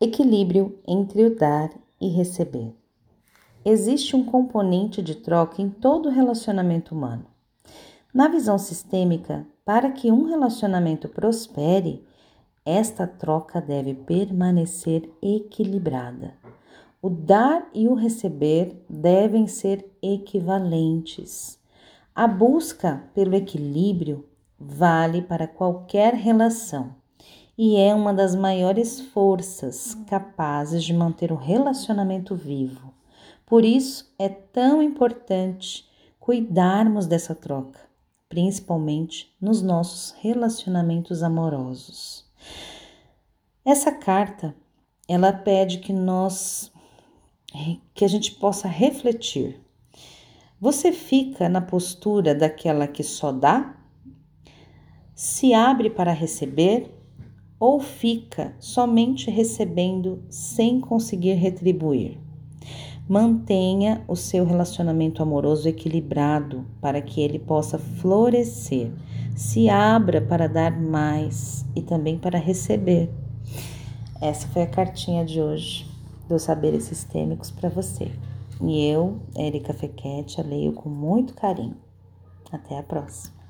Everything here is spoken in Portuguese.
Equilíbrio entre o dar e receber. Existe um componente de troca em todo relacionamento humano. Na visão sistêmica, para que um relacionamento prospere, esta troca deve permanecer equilibrada. O dar e o receber devem ser equivalentes. A busca pelo equilíbrio vale para qualquer relação e é uma das maiores forças capazes de manter o relacionamento vivo. Por isso é tão importante cuidarmos dessa troca, principalmente nos nossos relacionamentos amorosos. Essa carta, ela pede que nós que a gente possa refletir. Você fica na postura daquela que só dá? Se abre para receber ou fica somente recebendo sem conseguir retribuir. Mantenha o seu relacionamento amoroso equilibrado para que ele possa florescer. Se abra para dar mais e também para receber. Essa foi a cartinha de hoje dos saberes sistêmicos para você. E eu, Erika Fequete, a leio com muito carinho. Até a próxima.